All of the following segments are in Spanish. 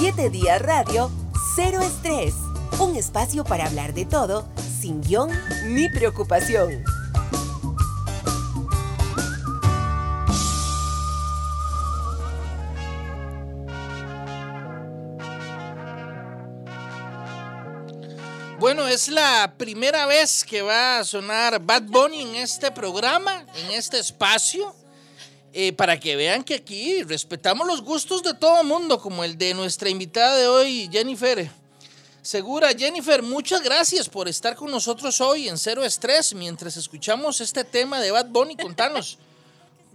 7 días radio, cero estrés. Un espacio para hablar de todo, sin guion ni preocupación. Bueno, es la primera vez que va a sonar Bad Bunny en este programa, en este espacio. Eh, para que vean que aquí respetamos los gustos de todo mundo, como el de nuestra invitada de hoy, Jennifer. Segura, Jennifer, muchas gracias por estar con nosotros hoy en Cero Estrés mientras escuchamos este tema de Bad Bunny. Contanos.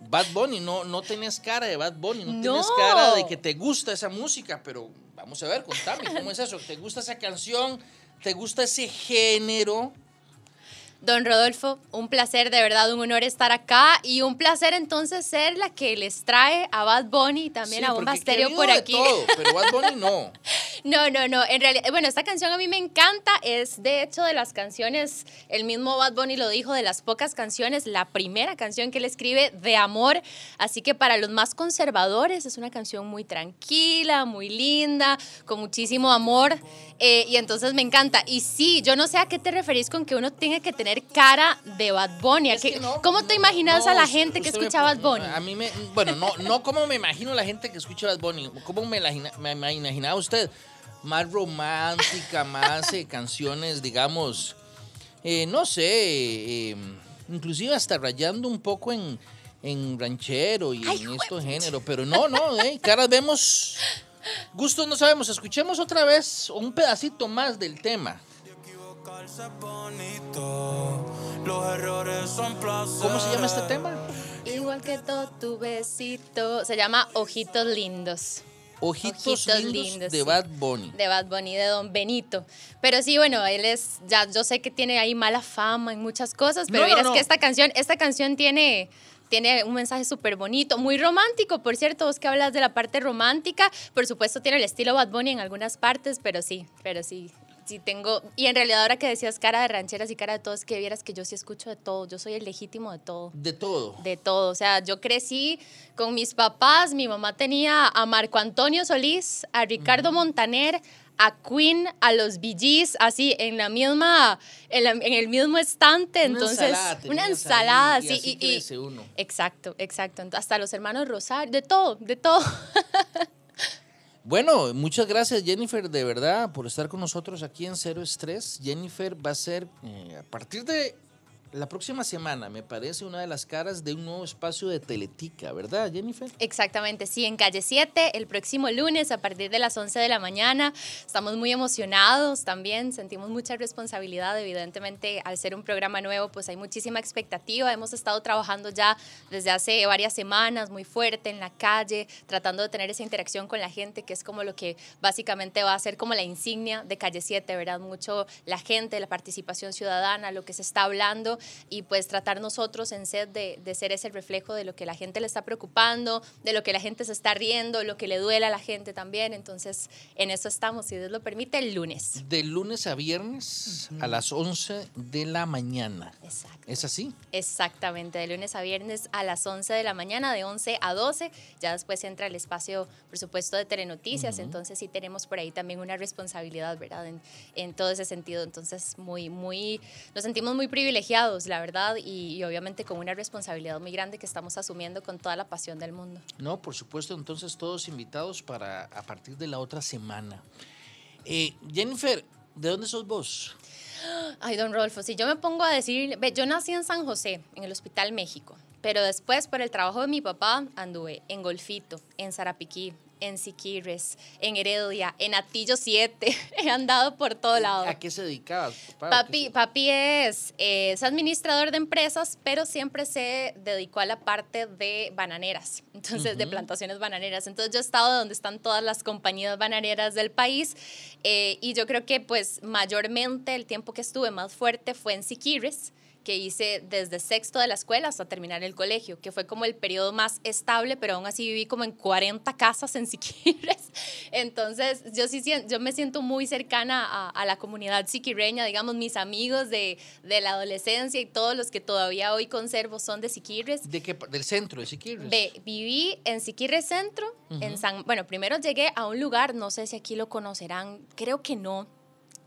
Bad Bunny, no, no tenés cara de Bad Bunny, no, tienes cara de que te gusta esa música, pero vamos a ver, contame, ¿cómo es eso? ¿Te gusta esa canción? ¿Te gusta ese género? Don Rodolfo, un placer, de verdad, un honor estar acá y un placer entonces ser la que les trae a Bad Bunny y también a Bomba Stereo por aquí. Todo, pero Bad Bunny no. no, no, no. En realidad, bueno, esta canción a mí me encanta. Es de hecho de las canciones, el mismo Bad Bunny lo dijo, de las pocas canciones, la primera canción que él escribe de amor. Así que para los más conservadores es una canción muy tranquila, muy linda, con muchísimo amor. Eh, y entonces me encanta. Y sí, yo no sé a qué te referís con que uno tenga que tener cara de Bad Bunny. ¿Cómo te imaginas a la gente que escucha Bad Bunny? A mí me, bueno, no, no como me imagino a la gente que escucha Bad Bunny. ¿Cómo me, me, imaginaba usted? Más romántica, más eh, canciones, digamos, eh, no sé, em, inclusive hasta rayando un poco en, en ranchero y en estos géneros. Pero no, no, eh, caras vemos Gustos no sabemos, escuchemos otra vez un pedacito más del tema. ¿Cómo se llama este tema? Igual que todo tu besito. Se llama Ojitos Lindos. Ojitos, lindos, de Bad Bunny. De Bad Bunny, de Don Benito. Pero sí, bueno, él es, ya yo sé que tiene ahí mala fama en muchas cosas, pero mira, es que esta canción, esta canción tiene tiene un mensaje súper bonito, muy romántico, por cierto, vos que hablas de la parte romántica, por supuesto tiene el estilo Bad Bunny en algunas partes, pero sí, pero sí, sí tengo, y en realidad ahora que decías cara de rancheras y cara de todo, es que vieras que yo sí escucho de todo, yo soy el legítimo de todo. De todo. De todo, o sea, yo crecí con mis papás, mi mamá tenía a Marco Antonio Solís, a Ricardo Montaner, a Queen, a los Bee así en la misma, en, el mismo estante. Entonces, una ensalada, sí. Y, uno. Exacto, exacto. Hasta los hermanos Rosario, de todo, de todo. Bueno, muchas gracias Jennifer, de verdad, por estar con nosotros aquí en Cero Estrés. Jennifer va a ser, eh, a partir de la próxima semana, me parece, una de las caras de un nuevo espacio de Teletica, ¿verdad, Jennifer? Exactamente, sí, en calle 7, el próximo lunes a partir de las 11 de la mañana. Estamos muy emocionados también, sentimos mucha responsabilidad, evidentemente, al ser un programa nuevo, pues hay muchísima expectativa. Hemos estado trabajando ya desde hace varias semanas, muy fuerte en la calle, tratando de tener esa interacción con la gente, que es como lo que básicamente va a ser como la insignia de calle 7, ¿verdad? Mucho la gente, la participación ciudadana, lo que se está hablando y pues tratar nosotros en sed de, de, ser ese reflejo de lo que la gente le está preocupando, de lo que la gente se está riendo, lo que le duele a la gente también. Entonces, en eso estamos, si Dios lo permite, el lunes. De lunes a viernes a las 11 de la mañana. Exacto. ¿Es así? Exactamente, de lunes a viernes a las 11 de la mañana, de 11 a 12. Ya después entra el espacio, por supuesto, de Telenoticias. Entonces, sí tenemos por ahí también una responsabilidad, ¿verdad? En, en todo ese sentido. Entonces, muy, muy, nos sentimos muy privilegiados la verdad, y, obviamente con una responsabilidad muy grande que estamos asumiendo con toda la pasión del mundo. No, por supuesto, entonces todos invitados para a partir de la otra semana. Eh, Jennifer, ¿de dónde sos vos? Ay, don Rodolfo, si yo me pongo a decir, yo nací en San José, en el Hospital México, pero después por el trabajo de mi papá anduve en Golfito, en Zarapiquí, en Siquirres, en Heredia, en Atillo 7. He andado por todo lado. ¿A qué se dedicaba? Papi, papi es, es, administrador de empresas, pero siempre se dedicó a la parte de bananeras, entonces de plantaciones bananeras. Entonces yo he estado donde están todas las compañías bananeras del país eh, y yo creo que pues mayormente el tiempo que estuve más fuerte fue en Siquirres que hice desde sexto de la escuela hasta terminar el colegio, que fue como el periodo más estable, pero aún así viví como en 40 casas en Siquirres. Entonces, yo sí yo me siento muy cercana a, a la comunidad siquireña, digamos, mis amigos de, de, la adolescencia y todos los que todavía hoy conservo son de Siquirres. ¿De qué? ¿Del centro de Siquirres? viví en Siquirres Centro, en San, bueno, primero llegué a un lugar, no sé si aquí lo conocerán, creo que no,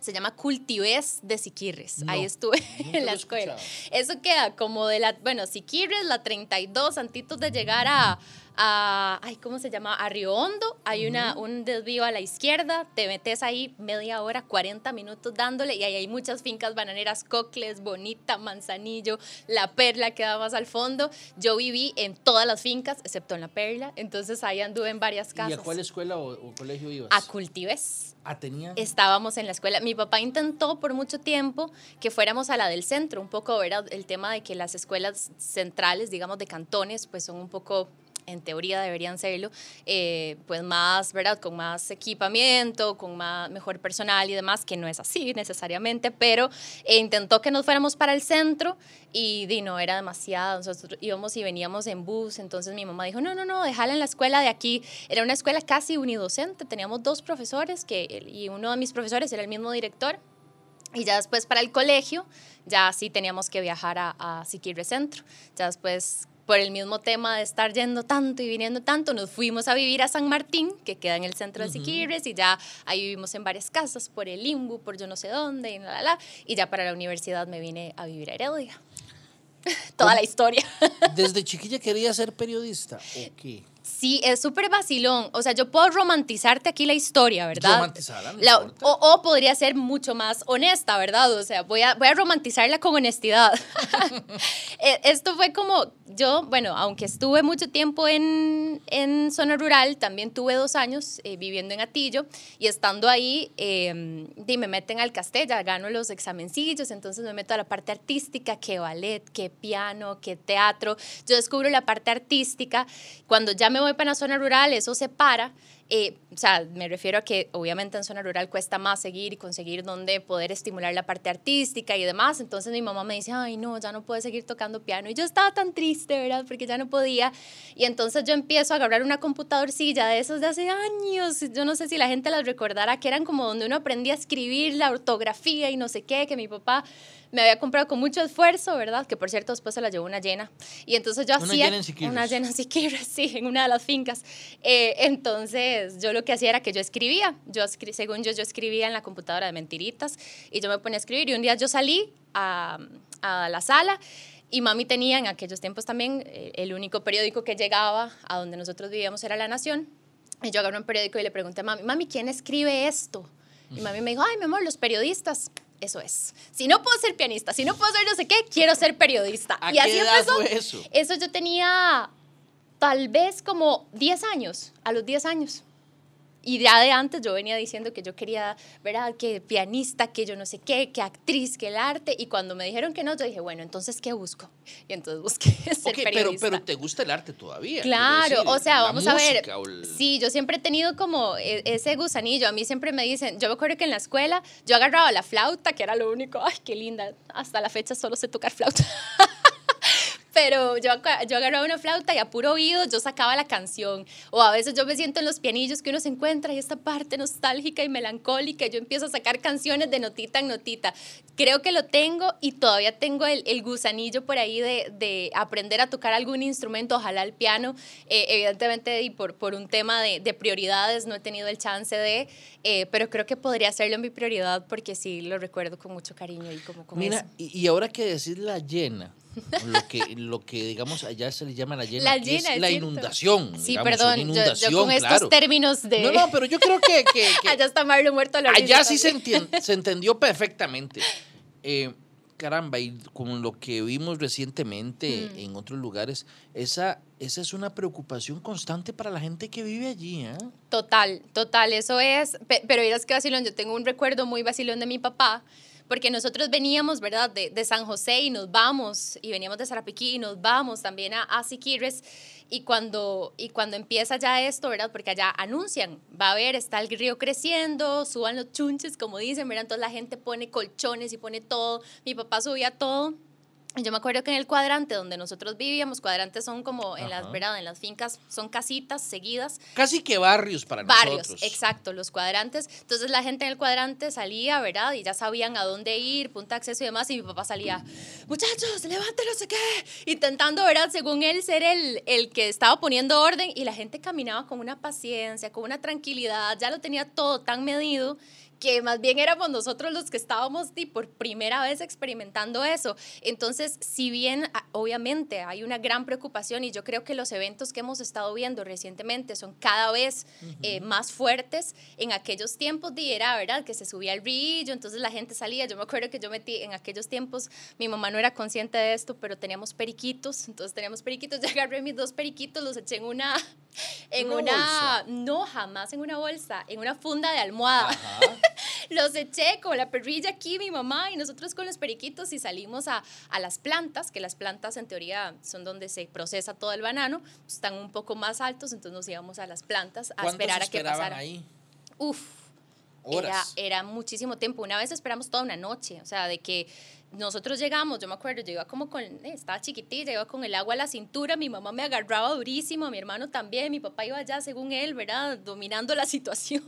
se llama Cultives de Siquirres. Ahí estuve en la escuela. Eso queda como de la, bueno, Siquirres, la 32, antitos de llegar a, a ay, ¿cómo se llama? A Río Hondo. Hay una, un desvío a la izquierda, te metes ahí media hora, 40 minutos dándole y ahí hay muchas fincas bananeras, Cocles, Bonita, Manzanillo, La Perla queda más al fondo. Yo viví en todas las fincas, excepto en La Perla, entonces ahí anduve en varias casas. ¿Y a cuál escuela o, o colegio ibas? A Cultives. Ah, tenía. Estábamos en la escuela. Mi papá intentó por mucho tiempo que fuéramos a la del centro, un poco, era el tema de que las escuelas centrales, digamos, de cantones, pues son un poco en teoría deberían serlo, eh, pues más, ¿verdad? Con más equipamiento, con más, mejor personal y demás, que no es así necesariamente, pero eh, intentó que nos fuéramos para el centro y di, no, era demasiado, nosotros íbamos y veníamos en bus, entonces mi mamá dijo, no, no, no, déjala en la escuela de aquí, era una escuela casi unidocente, teníamos dos profesores que, y uno de mis profesores era el mismo director, y ya después para el colegio, ya sí teníamos que viajar a, a Siquirre Centro. Ya después por el mismo tema de estar yendo tanto y viniendo tanto, nos fuimos a vivir a San Martín, que queda en el centro de Siquirres, y ya ahí vivimos en varias casas, por el Limbu, por yo no sé dónde, y, la, la, y ya para la universidad me vine a vivir a Heredia. Toda la historia. ¿Desde chiquilla quería ser periodista o qué? Sí, es súper vacilón. O sea, yo puedo romantizarte aquí la historia, ¿verdad? Romantizarla. o, o, podría ser mucho más honesta, ¿verdad? O sea, voy a, voy a romantizarla con honestidad. E, esto fue como, yo, bueno, aunque estuve mucho tiempo en, en zona rural, también tuve dos años eh, viviendo en Atillo y estando ahí, eh, me meten al Castella, gano los examencillos, entonces me meto a la parte artística, que ballet, que piano, que teatro. Yo descubro la parte artística cuando ya me voy para la zona rural, eso se para. Eh, o sea, me refiero a que obviamente en zona rural cuesta más seguir y conseguir donde poder estimular la parte artística y demás. Entonces mi mamá me dice, ay, no, ya no puedo seguir tocando piano. Y yo estaba tan triste, ¿verdad? Porque ya no podía. Y entonces yo empiezo a agarrar una computadorcilla de esos de hace años. Yo no sé si la gente las recordará, que eran como donde uno aprendía a escribir la ortografía y no sé qué, que mi papá me había comprado con mucho esfuerzo, ¿verdad? Que por cierto después se la llevó una llena. Y entonces yo una hacía... Llena en una llena en Siquirres, sí, en una de las fincas. Eh, entonces yo lo que hacía era que yo escribía. Yo, según yo, yo escribía en la computadora de mentiritas y yo me ponía a escribir. Y un día yo salí a, a la sala y mami tenía en aquellos tiempos también eh, el único periódico que llegaba a donde nosotros vivíamos era La Nación. Y yo agarré un periódico y le pregunté a mami, mami, ¿quién escribe esto? Y mami me dijo, ay, mi amor, los periodistas eso es. Si no puedo ser pianista, si no puedo ser no sé qué, quiero ser periodista. ¿A y así qué edad empezó. fue eso? Eso yo tenía tal vez como 10 años, a los 10 años. Y ya de antes yo venía diciendo que yo quería, ¿verdad? Que pianista, que yo no sé qué, que actriz, que el arte. Y cuando me dijeron que no, yo dije, bueno, entonces, ¿qué busco? Y entonces busqué ser okay, periodista. Pero, pero te gusta el arte todavía. Claro, decir, o sea, vamos a ver. el... Sí, yo siempre he tenido como e, ese gusanillo. A mí siempre me dicen, yo me acuerdo que en la escuela yo agarraba la flauta, que era lo único, ay, qué linda. Hasta la fecha solo sé tocar flauta. pero yo, yo agarraba una flauta y a puro oído yo sacaba la canción. O a veces yo me siento en los pianillos que uno se encuentra y esta parte nostálgica y melancólica, yo empiezo a sacar canciones de notita en notita. Creo que lo tengo y todavía tengo el, el gusanillo por ahí de, de, aprender a tocar algún instrumento, ojalá el piano. Eh, evidentemente, y por, por un tema de, de, prioridades, no he tenido el chance de, eh, pero creo que podría hacerlo mi prioridad porque sí lo recuerdo con mucho cariño y como con Mira, eso. Y, y ahora que decir la llena lo que, lo que digamos allá se le llama la llena, la llena es la cierto. inundación. Sí, digamos, perdón, inundación, yo, yo, con claro. estos términos de... No, no, pero yo creo que... que, que allá está Marlon muerto a la Allá sí se, entendió perfectamente. Eh, caramba, y con lo que vimos recientemente Mm. en otros lugares, esa, esa es una preocupación constante para la gente que vive allí. ¿eh? Total, total, eso es. Pe- Pero miras que vacilón, yo tengo un recuerdo muy vacilón de mi papá, porque nosotros veníamos, ¿verdad?, de, de San José y nos vamos, y veníamos de Sarapiquí y nos vamos también a, a Siquirres. Y cuando, y cuando empieza ya esto, ¿verdad? Porque allá anuncian, va a haber, está el río creciendo, suban los chunches, como dicen, ¿verdad? Entonces la gente pone colchones y pone todo. Mi papá subía todo Yo me acuerdo que en el cuadrante donde nosotros vivíamos, cuadrantes son como en las. ¿verdad? En las fincas, son casitas seguidas, Casi que barrios para barrios, nosotros. exacto, los cuadrantes. Entonces la gente en el cuadrante salía, ¿verdad? Y ya sabían a dónde ir, punto de acceso y demás. Y mi papá salía, muchachos, levanten no sé qué. Intentando, ¿verdad? Según él, ser el, el que estaba poniendo orden. Y la gente caminaba con una paciencia, con una tranquilidad. Ya lo tenía todo tan medido que más bien éramos nosotros los que estábamos por primera vez experimentando eso. Entonces, si bien a- obviamente hay una gran preocupación y yo creo que los eventos que hemos estado viendo recientemente son cada vez eh, más fuertes, en aquellos tiempos di, era verdad que se subía el brillo, entonces la gente salía. Yo me acuerdo que yo metí en aquellos tiempos, mi mamá no era consciente de esto, pero teníamos periquitos, entonces teníamos periquitos, yo agarré mis dos periquitos, los eché en una, en Una una, no jamás en una bolsa, en una funda de almohada. Ajá. Los eché con la perrilla aquí, mi mamá, y nosotros con los periquitos y salimos a, a las plantas, que las plantas en teoría son donde se procesa todo el banano, están un poco más altos, entonces nos íbamos a las plantas a ¿Cuántos esperar a que pasara. ahí? Uf, era, Horas. era muchísimo tiempo. Una vez esperamos toda una noche, o sea, de que nosotros llegamos, yo me acuerdo, yo iba como con, eh, estaba chiquitilla, iba con el agua a la cintura, mi mamá me agarraba durísimo, mi hermano también, mi papá iba allá según él, ¿verdad? Dominando la situación.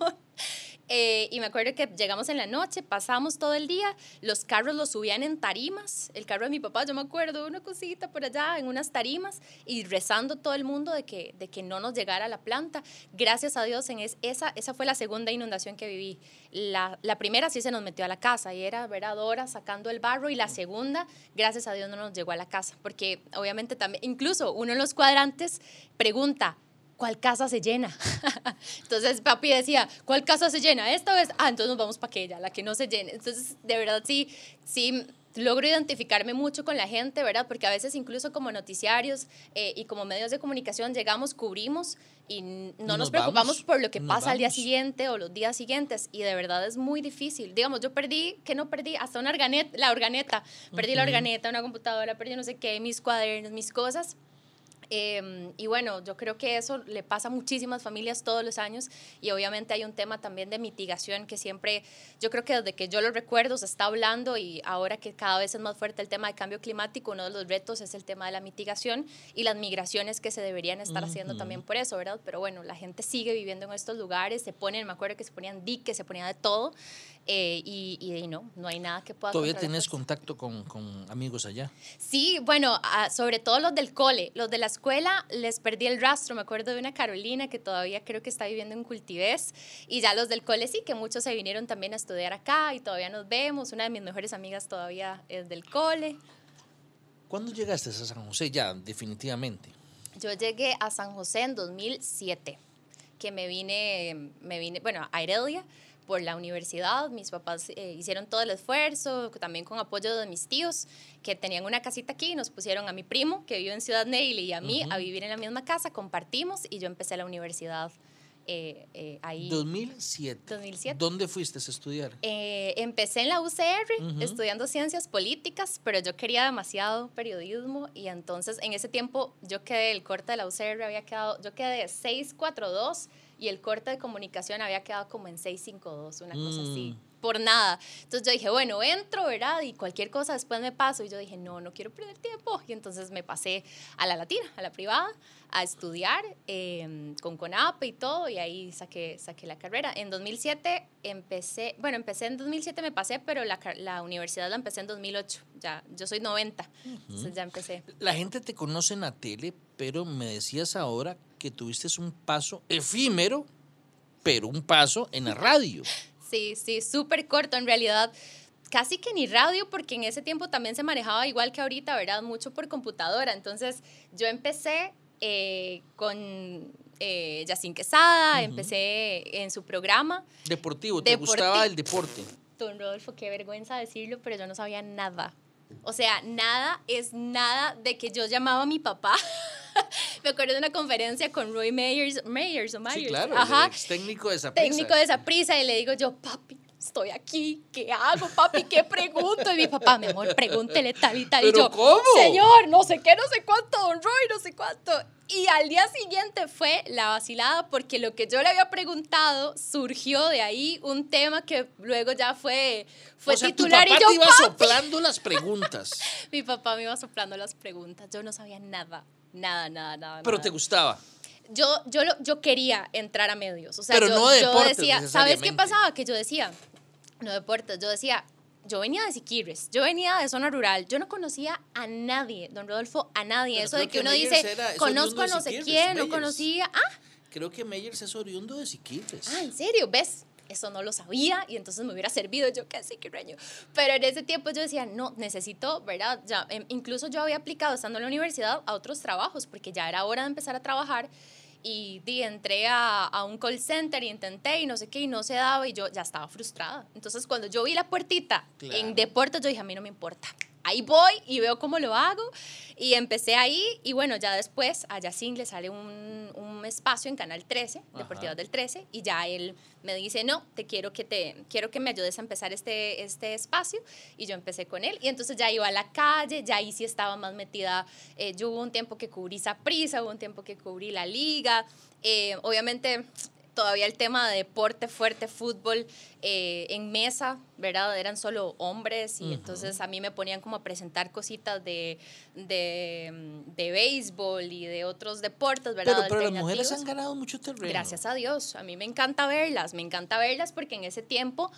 Eh, y me acuerdo que llegamos en la noche, pasamos todo el día, los carros los subían en tarimas, el carro de mi papá, yo me acuerdo, una cosita por allá en unas tarimas y rezando todo el mundo de que, de que no nos llegara la planta. Gracias a Dios, en es, esa, esa fue la segunda inundación que viví. La, la primera sí se nos metió a la casa y era ver a Dora sacando el barro y la segunda, gracias a Dios, no nos llegó a la casa, porque obviamente también, incluso uno en los cuadrantes pregunta, ¿cuál casa se llena? entonces papi decía, ¿cuál casa se llena? Esta vez, ah, entonces nos vamos para aquella, la que no se llene. Entonces, de verdad, sí, sí, logro identificarme mucho con la gente, ¿verdad? Porque a veces incluso como noticiarios eh, y como medios de comunicación llegamos, cubrimos y no Nos nos, preocupamos vamos, por lo que pasa al día siguiente o los días siguientes y de verdad es muy difícil. Digamos, yo perdí, que no perdí? Hasta una organeta, la organeta, perdí la organeta, una computadora, perdí no sé qué, mis cuadernos, mis cosas. Eh, y bueno, yo creo que eso le pasa a muchísimas familias todos los años y obviamente hay un tema también de mitigación que siempre, yo creo que desde que yo lo recuerdo se está hablando y ahora que cada vez es más fuerte el tema de cambio climático, uno de los retos es el tema de la mitigación y las migraciones que se deberían estar haciendo también por eso, ¿verdad? Pero bueno, la gente sigue viviendo en estos lugares, se ponen, me acuerdo que se ponían diques, se ponía de todo eh, y, y, no, no hay nada que pueda ¿Todavía tienes contacto con, con amigos allá? Sí, bueno, ah, sobre todo los del cole, los de la escuela les perdí el rastro, me acuerdo de una Carolina que todavía creo que está viviendo en Cultivés y ya los del cole sí, que muchos se vinieron también a estudiar acá y todavía nos vemos, una de mis mejores amigas todavía es del cole. ¿Cuándo llegaste a San José? Ya, definitivamente. Yo llegué a San José en 2007, que me vine, me vine, bueno, a Heredia por la universidad. Mis papás eh, hicieron todo el esfuerzo, también con apoyo de mis tíos, que tenían una casita aquí. Nos pusieron a mi primo, que vive en Ciudad Neily, y a mí a vivir en la misma casa. Compartimos y yo empecé la universidad eh, eh, ahí. 2007. 2007. ¿Dónde fuiste a estudiar? Eh, empecé en la UCR Ujú. estudiando ciencias políticas, pero yo quería demasiado periodismo y entonces en ese tiempo yo quedé, el corte de la UCR había quedado, yo quedé 642 y el corte de comunicación había quedado como en 652, una cosa así, Mm. Por nada. Entonces yo dije, bueno, entro, ¿verdad? Y cualquier cosa después me paso. Y yo dije, no, no quiero perder tiempo. Y entonces me pasé a la latina, a la privada, a estudiar eh, con CONAPE y todo, y ahí saqué, saqué la carrera. En 2007 empecé, bueno, empecé en 2007, me pasé, pero la, la universidad la empecé en 2008. Ya, yo soy 90, entonces ya empecé. La gente te conoce en la tele, pero me decías ahora que tuviste un paso efímero, pero un paso en la radio. Sí, sí, súper corto en realidad. Casi que ni radio, porque en ese tiempo también se manejaba igual que ahorita, ¿verdad? Mucho por computadora. Entonces, yo empecé eh, con eh, Yacine Quesada, empecé en su programa. Deportivo, ¿te Deporti- gustaba el deporte? Don Rodolfo, qué vergüenza decirlo, pero yo no sabía nada. O sea, nada es nada de que yo llamaba a mi papá. Me acuerdo de una conferencia con Roy Meyers, Meyers o Myers. Sí, claro, Ajá. el ex técnico de esa técnico de esa prisa y le digo yo, papi, estoy aquí, ¿qué hago, papi? ¿Qué pregunto? Y mi papá, mi amor, pregúntele tal y tal. y ¿Pero yo, cómo? señor, no sé qué, no sé cuánto, don Roy, no sé cuánto. Y al día siguiente fue la vacilada porque lo que yo le había preguntado surgió de ahí un tema que luego ya fue, fue o sea, titular tu papá y yo, te iba "Papi". soplando las preguntas, Mi papá me iba soplando las preguntas. Yo no sabía nada, nada, nada, nada. pero nada. te gustaba. Yo, yo, lo- yo quería entrar a medios. O sea, Pero yo, no de yo deportes, decía, ¿sabes qué pasaba? Que yo decía, no deportes, yo decía, yo venía de Siquirres, yo venía de zona rural, yo no conocía a nadie, don Rodolfo, a nadie. Pero Eso de que que uno dice, era- conozco a no sé quién, no conocía. Ah, Creo que Meyers es oriundo de Siquirres. ah, ¿en serio? ¿Ves? Eso no lo sabía y entonces me hubiera servido yo que siquirreño. Pero en ese tiempo yo decía, no, necesito, ¿verdad? Ya, em, incluso yo había aplicado estando en la universidad a otros trabajos porque ya era hora de empezar a trabajar y di, entré a, a un call center y intenté y no sé qué y no se daba y yo ya estaba frustrada. Entonces cuando yo vi la puertita Claro. en deportes yo dije, a mí no me importa. Ahí voy y veo cómo lo hago. Y empecé ahí y bueno, ya después a Yacine le sale un, un espacio en Canal 13, Deportivas del 13 y ya él me dice, no, te quiero que, te, quiero que me ayudes a empezar este, este espacio y yo empecé con él. Y entonces ya iba a la calle, ya ahí sí estaba más metida, eh, yo hubo un tiempo que cubrí prisa hubo un tiempo que cubrí la liga, eh, obviamente todavía el tema de deporte fuerte, fútbol eh, en mesa, ¿verdad? Eran solo hombres y entonces a mí me ponían como a presentar cositas de, de, de béisbol y de otros deportes, ¿verdad? pero, pero las mujeres han ganado mucho terreno. Gracias a Dios. A mí me encanta verlas, me encanta verlas porque en ese tiempo,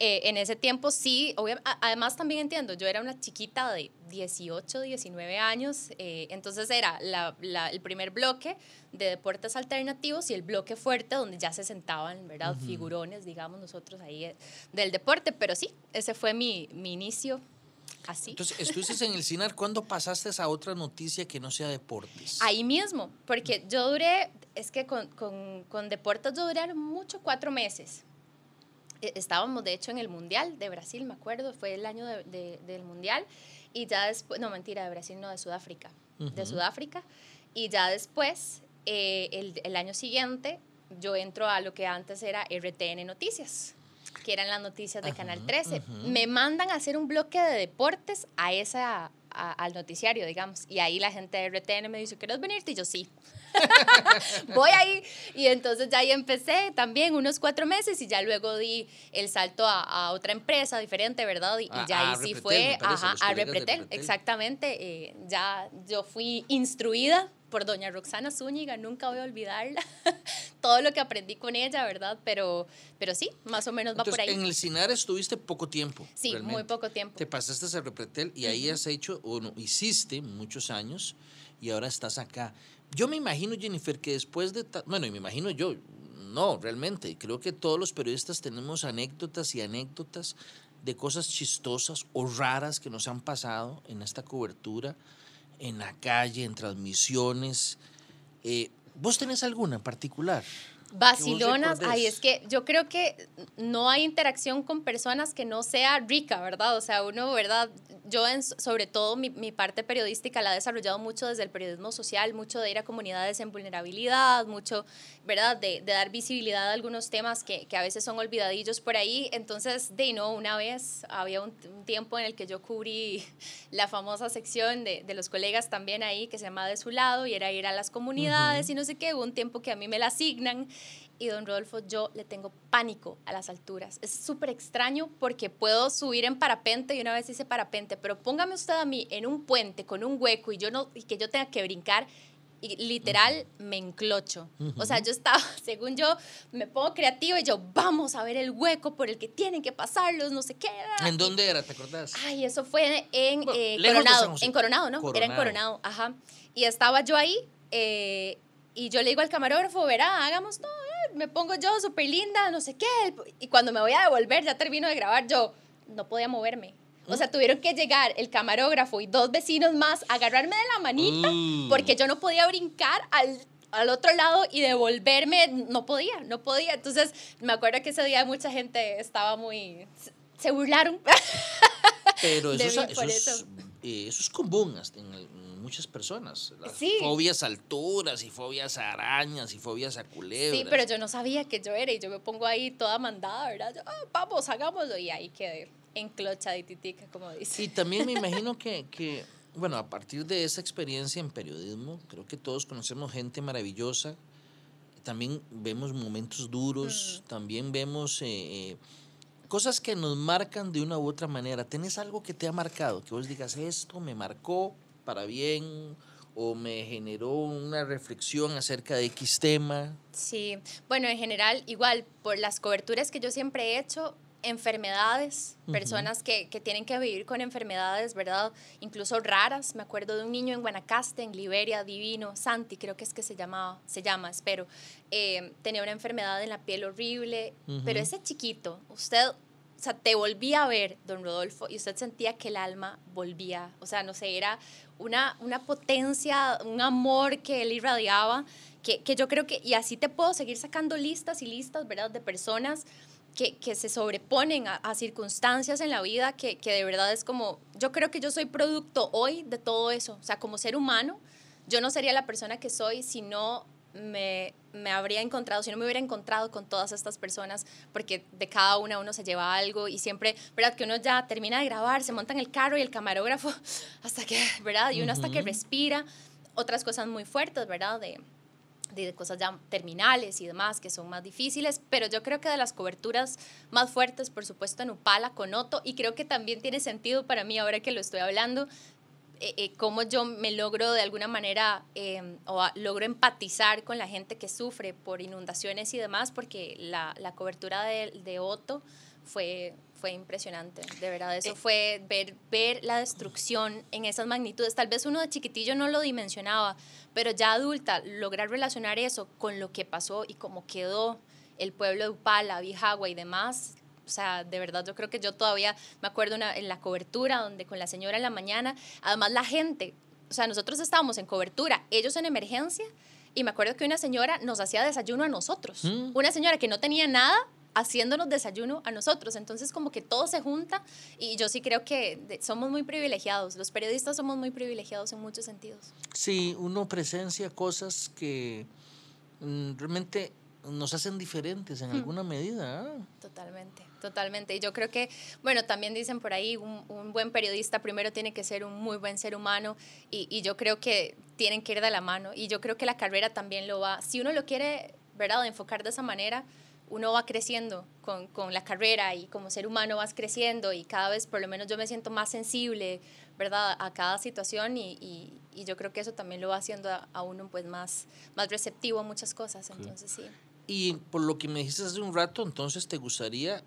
eh, en ese tiempo sí, además también entiendo, yo era una chiquita de 18, 19 años, eh, entonces era la- la- el primer bloque de deportes alternativos y el bloque fuerte donde ya se sentaban, ¿verdad? Figurones, digamos nosotros ahí eh, del deporte, pero sí, ese fue mi, mi inicio así. Entonces, estuviste en el CINAR. ¿Cuándo pasaste a otra noticia que no sea deportes? Ahí mismo, porque yo duré, es que con, con, con deportes yo duré mucho, cuatro meses. E- Estábamos, de hecho, en el Mundial de Brasil, me acuerdo, fue el año de- de- del Mundial, y ya después, no, mentira, de Brasil, no, de Sudáfrica, de Ujú. Sudáfrica, y ya después, eh, el, el año siguiente, yo entro a lo que antes era RTN Noticias, que eran las noticias de Canal 13. ujú. Me mandan a hacer un bloque de deportes a esa, a- al noticiario, digamos, y ahí la gente de RTN me dice, ¿quieres venirte? Y yo, sí. Voy ahí. Y entonces ya ahí empecé también unos cuatro meses y ya luego di el salto a, a otra empresa diferente, ¿verdad? Y, y A- ya a ahí sí fue a Repretel, Repretel. exactamente. eh, ya yo fui instruida por doña Roxana Zúñiga, nunca voy a olvidarla. Todo lo que aprendí con ella, ¿verdad? Pero, pero sí, más o menos va por ahí. en el CINAR estuviste poco tiempo. Sí, muy poco tiempo. Te pasaste a Repretel y ahí has hecho, o no, hiciste muchos años y ahora estás acá. Yo me imagino, Jennifer, que después de... Bueno, y me imagino yo, no, realmente, creo que todos los periodistas tenemos anécdotas y anécdotas de cosas chistosas o raras que nos han pasado en esta cobertura, en la calle, en transmisiones. Eh, ¿Vos tenés alguna en particular? Vacilonas, ay, es que yo creo que no hay interacción con personas que no sea rica, ¿verdad? O sea, uno, ¿verdad? Yo, en, sobre todo, mi, mi parte periodística la he desarrollado mucho desde el periodismo social, mucho de ir a comunidades en vulnerabilidad, mucho, ¿verdad? De, de dar visibilidad a algunos temas que, que a veces son olvidadillos por ahí. Entonces, de no, una vez había un, un tiempo en el que yo cubrí la famosa sección de, de los colegas también ahí, que se llama De su lado, y era ir a las comunidades y no sé qué. Hubo un tiempo que a mí me la asignan y don Rodolfo, yo le tengo pánico a las alturas. Es súper extraño porque puedo subir en parapente y una vez hice parapente, pero póngame usted a mí en un puente con un hueco y yo no y que yo tenga que brincar y literal me enclocho. O sea, yo estaba, según yo, me pongo creativo y yo, vamos a ver el hueco por el que tienen que pasarlos, no sé qué. ¿En dónde era? ¿Te acordás? Ay, eso fue en Bueno, eh, Coronado. En Coronado, ¿no? Era en Coronado. Coronado, ajá. Y estaba yo ahí eh, y yo le digo al camarógrafo, verá, hagamos, no, me pongo yo súper linda, no sé qué. Y cuando me voy a devolver, ya termino de grabar, yo no podía moverme. O sea, tuvieron que llegar el camarógrafo y dos vecinos más a agarrarme de la manita Uh. porque yo no podía brincar al, al otro lado y devolverme, no podía, no podía. Entonces, me acuerdo que ese día mucha gente estaba muy... se- burlaron. Pero eso, es- por eso, es, eso. eh, eso es común hasta en, el- muchas personas. Las Sí. fobias a alturas y fobias a arañas y fobias a culebras. Sí, pero yo no sabía que yo era y yo me pongo ahí toda mandada, ¿verdad? Yo, "Ah, vamos, hagámoslo y ahí quedé enclochadititica, como dice. Y también me imagino que, que, bueno, a partir de esa experiencia en periodismo, creo que todos conocemos gente maravillosa. También vemos momentos duros, también vemos eh, eh, cosas que nos marcan de una u otra manera. ¿Tenés algo que te ha marcado? Que vos digas, esto me marcó para bien o me generó una reflexión acerca de X tema. Sí, bueno, en general, igual, por las coberturas que yo siempre he hecho, enfermedades, personas que, que tienen que vivir con enfermedades, ¿verdad? Incluso raras. Me acuerdo de un niño en Guanacaste, en Liberia, divino, Santi, creo que es que se llamaba, se llama, espero. Eh, tenía una enfermedad en la piel horrible, pero ese chiquito, usted, sea, te volvía a ver, don Rodolfo, y usted sentía que el alma volvía, o sea, no sé, era una, una potencia, un amor que él irradiaba, que, que yo creo que, y así te puedo seguir sacando listas y listas, ¿verdad?, de personas que, que se sobreponen a, a circunstancias en la vida que, que de verdad es como, yo creo que yo soy producto hoy de todo eso, o sea, como ser humano, yo no sería la persona que soy si no me, me habría encontrado, si no me hubiera encontrado con todas estas personas, porque de cada una uno se lleva algo y siempre, ¿verdad? Que uno ya termina de grabar, se monta en el carro y el camarógrafo, hasta que, ¿verdad? Y uno hasta que respira, otras cosas muy fuertes, ¿verdad? De, de cosas ya terminales y demás que son más difíciles, pero yo creo que de las coberturas más fuertes, por supuesto, en Upala con Otto, y creo que también tiene sentido para mí ahora que lo estoy hablando, eh, eh, cómo yo me logro de alguna manera eh, o a- logro empatizar con la gente que sufre por inundaciones y demás, porque la, la cobertura de, de Otto fue, fue impresionante, de verdad, eso Eh. fue ver, ver la destrucción en esas magnitudes. Tal vez uno de chiquitillo no lo dimensionaba, pero ya adulta, lograr relacionar eso con lo que pasó y cómo quedó el pueblo de Upala, Bijagua y demás, o sea, de verdad yo creo que yo todavía me acuerdo una, en la cobertura donde con la señora en la mañana, además la gente, o sea, nosotros estábamos en cobertura, ellos en emergencia, y me acuerdo que una señora nos hacía desayuno a nosotros, Mm. una señora que no tenía nada haciéndonos desayuno a nosotros, entonces como que todo se junta y yo sí creo que somos muy privilegiados, los periodistas somos muy privilegiados en muchos sentidos. Sí, uno presencia cosas que mm, realmente nos hacen diferentes en alguna medida. ¿ah? Totalmente, totalmente. Y yo creo que, bueno, también dicen por ahí, un, un buen periodista primero tiene que ser un muy buen ser humano y, y yo creo que tienen que ir de la mano. Y yo creo que la carrera también lo va, si uno lo quiere, ¿verdad?, enfocar de esa manera, uno va creciendo con, con la carrera y como ser humano vas creciendo y cada vez, por lo menos yo me siento más sensible, ¿verdad?, a cada situación y, y, y yo creo que eso también lo va haciendo a, a uno pues más, más receptivo a muchas cosas. Entonces, sí. Y por lo que me dijiste hace un rato, entonces te gustaría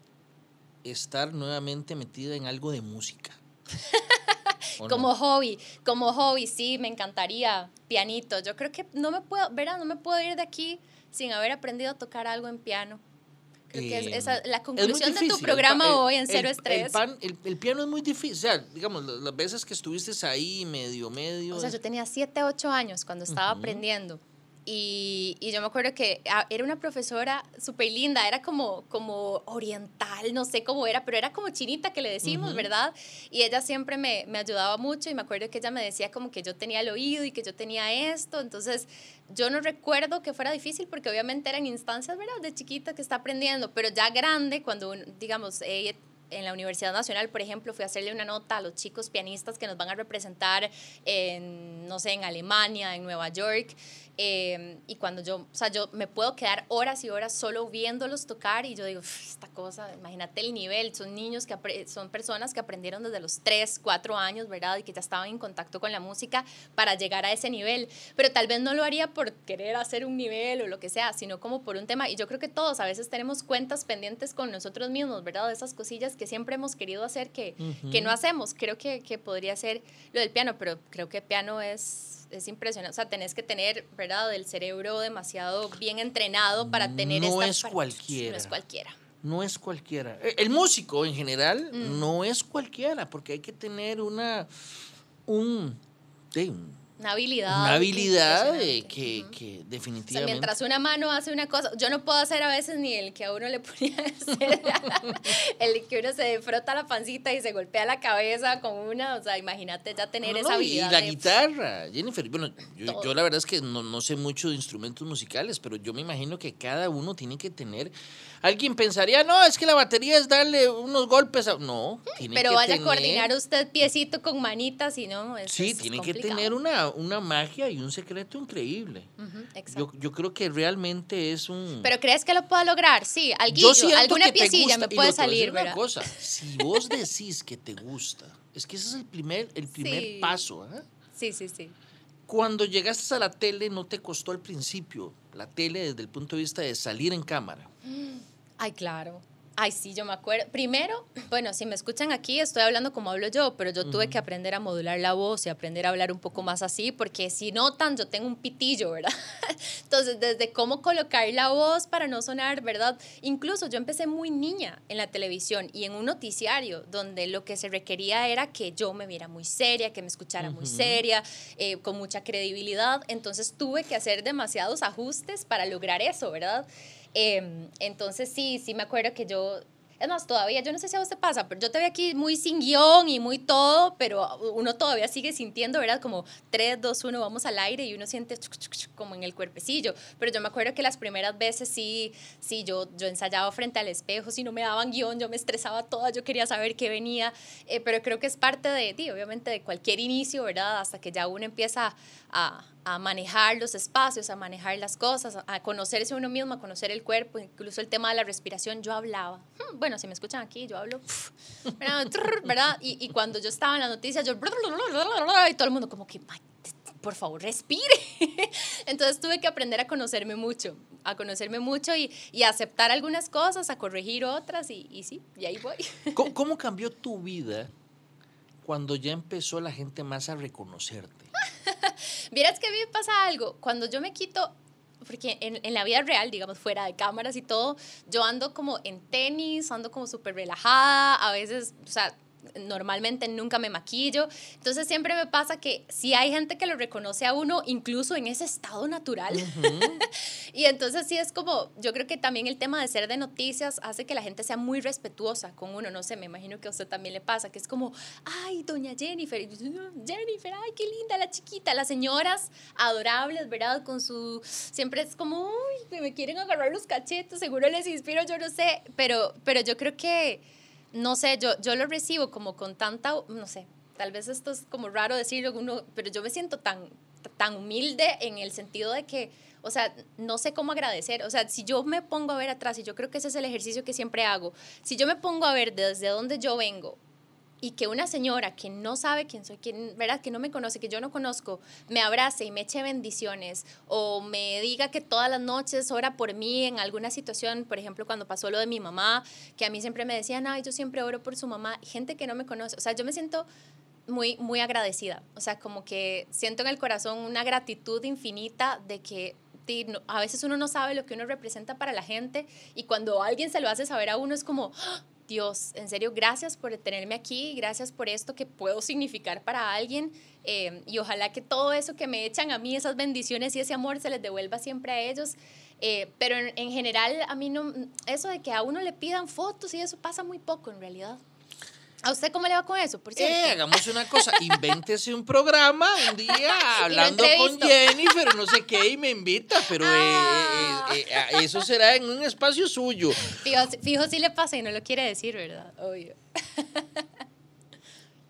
estar nuevamente metida en algo de música. ¿O no? Como hobby, como hobby, sí, me encantaría pianito. Yo creo que no me puedo, verá, no me puedo ir de aquí sin haber aprendido a tocar algo en piano. Creo que es Eh, esa la es conclusión de tu programa El hoy en Cero el- Estrés. El, pan- el- piano es muy difícil. O sea, digamos, la- las veces que estuviste ahí medio, medio. O sea, yo tenía 7, 8 años cuando estaba Ujú. aprendiendo. Y, y yo me acuerdo que ah, era una profesora súper linda, era como, como oriental, no sé cómo era, pero era como chinita que le decimos, Ujú. ¿verdad? Y ella siempre me, me ayudaba mucho y me acuerdo que ella me decía como que yo tenía el oído y que yo tenía esto. Entonces, yo no recuerdo que fuera difícil porque obviamente eran instancias, ¿verdad? De chiquita que está aprendiendo, pero ya grande, cuando, digamos, eh, en la Universidad Nacional, por ejemplo, fui a hacerle una nota a los chicos pianistas que nos van a representar en, no sé, en Alemania, en Nueva York. Eh, y cuando yo, o sea, yo me puedo quedar horas y horas solo viéndolos tocar y yo digo, "Uf, esta cosa, imagínate el nivel, son niños que, son personas que aprendieron desde los 3, 4 años, ¿verdad? Y que ya estaban en contacto con la música para llegar a ese nivel. Pero tal vez no lo haría por querer hacer un nivel o lo que sea, sino como por un tema. Y yo creo que todos a veces tenemos cuentas pendientes con nosotros mismos, ¿verdad? De esas cosillas que siempre hemos querido hacer que, que no hacemos. Creo que, que podría ser lo del piano, pero creo que piano es, es impresionante. O sea, tenés que tener, ¿verdad? El cerebro demasiado bien entrenado para tener No esta es parte. cualquiera. No es cualquiera. No es cualquiera. Eh, El músico en general Mm. no es cualquiera, porque hay que tener una un, un- Una habilidad. Una habilidad que, que O sea, definitivamente... mientras una mano hace una cosa, yo no puedo hacer a veces ni el que a uno le ponía hacer, el que uno se frota la pancita y se golpea la cabeza con una, o sea, imagínate ya tener No, esa habilidad. Y la de- guitarra, Jennifer. Bueno, yo, la verdad es que no, no sé mucho de instrumentos musicales, pero yo me imagino que cada uno tiene que tener. Alguien pensaría, no, es que la batería es darle unos golpes. A... No, tiene Pero que vaya tener- a coordinar usted piecito con manitas y no, es, Sí, es tiene que tener una, una magia y un secreto increíble. Ujú, exacto. Yo, yo creo que realmente es un. Pero crees que lo puedo lograr, sí, yo alguillo, alguna piecilla me puede salir, una cosa, si vos decís que te gusta, es que ese es el primer, el primer Sí. paso. ¿ah? Sí, sí, sí. Cuando llegaste a la tele no te costó al principio, la tele desde el punto de vista de salir en cámara. Ay, claro. Ay, sí, yo me acuerdo. Primero, bueno, si me escuchan aquí, estoy hablando como hablo yo, pero yo tuve que aprender a modular la voz y aprender a hablar un poco más así, porque si notan, yo tengo un pitillo, ¿verdad? Entonces, desde cómo colocar la voz para no sonar, ¿verdad? Incluso yo empecé muy niña en la televisión y en un noticiario donde lo que se requería era que yo me viera muy seria, que me escuchara muy seria, eh, con mucha credibilidad. Entonces, tuve que hacer demasiados ajustes para lograr eso, ¿verdad? Em, entonces sí, sí me acuerdo que yo, es más, todavía, yo no sé si a vos te pasa, pero yo te veo aquí muy sin guion y muy todo, pero uno todavía sigue sintiendo, ¿verdad? Como 3, 2, 1, vamos al aire y uno siente chuc, chuc, chuc, como en el cuerpecillo. Pero yo me acuerdo que las primeras veces sí, sí, yo, yo ensayaba frente al espejo, si no me daban guion, yo me estresaba toda, yo quería saber qué venía, eh, pero creo que es parte de, di, obviamente, de cualquier inicio, ¿verdad? Hasta que ya uno empieza a, a manejar los espacios, a manejar las cosas, a conocerse uno mismo, a conocer el cuerpo, incluso el tema de la respiración, yo hablaba. Hmm, Bueno, si me escuchan aquí, yo hablo, ¿verdad? Y, cuando yo estaba en las noticias, yo, y todo el mundo como que, "Ay, por favor, respire. Entonces tuve que aprender a conocerme mucho, a conocerme mucho y, y aceptar algunas cosas, a corregir otras y, y sí, y ahí voy. ¿Cómo, cómo cambió tu vida cuando ya empezó la gente más a reconocerte? Vieras que a mí me pasa algo, cuando yo me quito, porque en, en la vida real, digamos, fuera de cámaras y todo, yo ando como en tenis, ando como súper relajada, a veces, o sea, normalmente nunca me maquillo, entonces siempre me pasa que si hay gente que lo reconoce a uno, incluso en ese estado natural, y entonces sí es como, yo creo que también el tema de ser de noticias hace que la gente sea muy respetuosa con uno, no sé, me imagino que a usted también le pasa, que es como, ay, doña Jennifer, yo, Jennifer, ay, qué linda la chiquita, las señoras adorables, ¿verdad? Con su, siempre es como, uy, me quieren agarrar los cachetes, seguro les inspiro, yo no sé, pero, pero yo creo que, no sé, yo, yo lo recibo como con tanta, no sé, tal vez esto es como raro decirlo, uno, pero yo me siento tan, tan humilde en el sentido de que, o sea, no sé cómo agradecer. O sea, si yo me pongo a ver atrás, y yo creo que ese es el ejercicio que siempre hago, si yo me pongo a ver desde donde yo vengo y que una señora que no sabe quién soy, que, ¿verdad? que no me conoce, que yo no conozco, me abrace y me eche bendiciones o me diga que todas las noches ora por mí en alguna situación, por ejemplo, cuando pasó lo de mi mamá, que a mí siempre me decían, ay, yo siempre oro por su mamá, gente que no me conoce, o sea, yo me siento muy, muy agradecida, o sea, como que siento en el corazón una gratitud infinita de que a veces uno no sabe lo que uno representa para la gente y cuando alguien se lo hace saber a uno es como, ¡Ah! Dios, en serio, gracias por tenerme aquí, gracias por esto que puedo significar para alguien eh, y ojalá que todo eso que me echan a mí, esas bendiciones y ese amor se les devuelva siempre a ellos. Eh, pero en, en general, a mí no, eso de que a uno le pidan fotos y eso pasa muy poco en realidad. ¿A usted cómo le va con eso, por cierto? Eh, hagamos una cosa, invéntese un programa un día hablando con. Jennifer, no sé qué, y me invita, pero eh, Ah. eh, eh, eh, eso será en un espacio suyo. Fijo, fijo sí le pasa y no lo quiere decir, ¿verdad? Obvio.